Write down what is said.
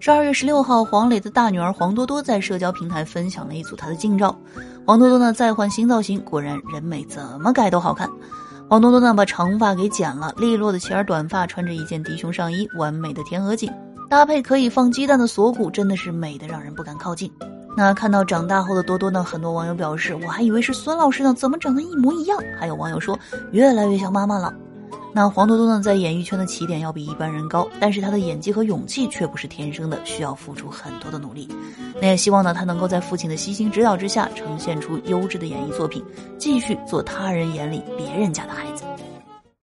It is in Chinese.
十二月十六号，黄磊的大女儿黄多多在社交平台分享了一组她的近照。黄多多呢再换新造型，果然人美怎么改都好看。黄多多呢把长发给剪了，利落的齐耳短发，穿着一件低胸上衣，完美的天鹅颈，搭配可以放鸡蛋的锁骨，真的是美的让人不敢靠近。那看到长大后的多多呢，很多网友表示，我还以为是孙老师呢，怎么长得一模一样？还有网友说，越来越像妈妈了。那黄多多呢，在演艺圈的起点要比一般人高，但是他的演技和勇气却不是天生的，需要付出很多的努力。那也希望呢，他能够在父亲的悉心指导之下，呈现出优质的演艺作品，继续做他人眼里别人家的。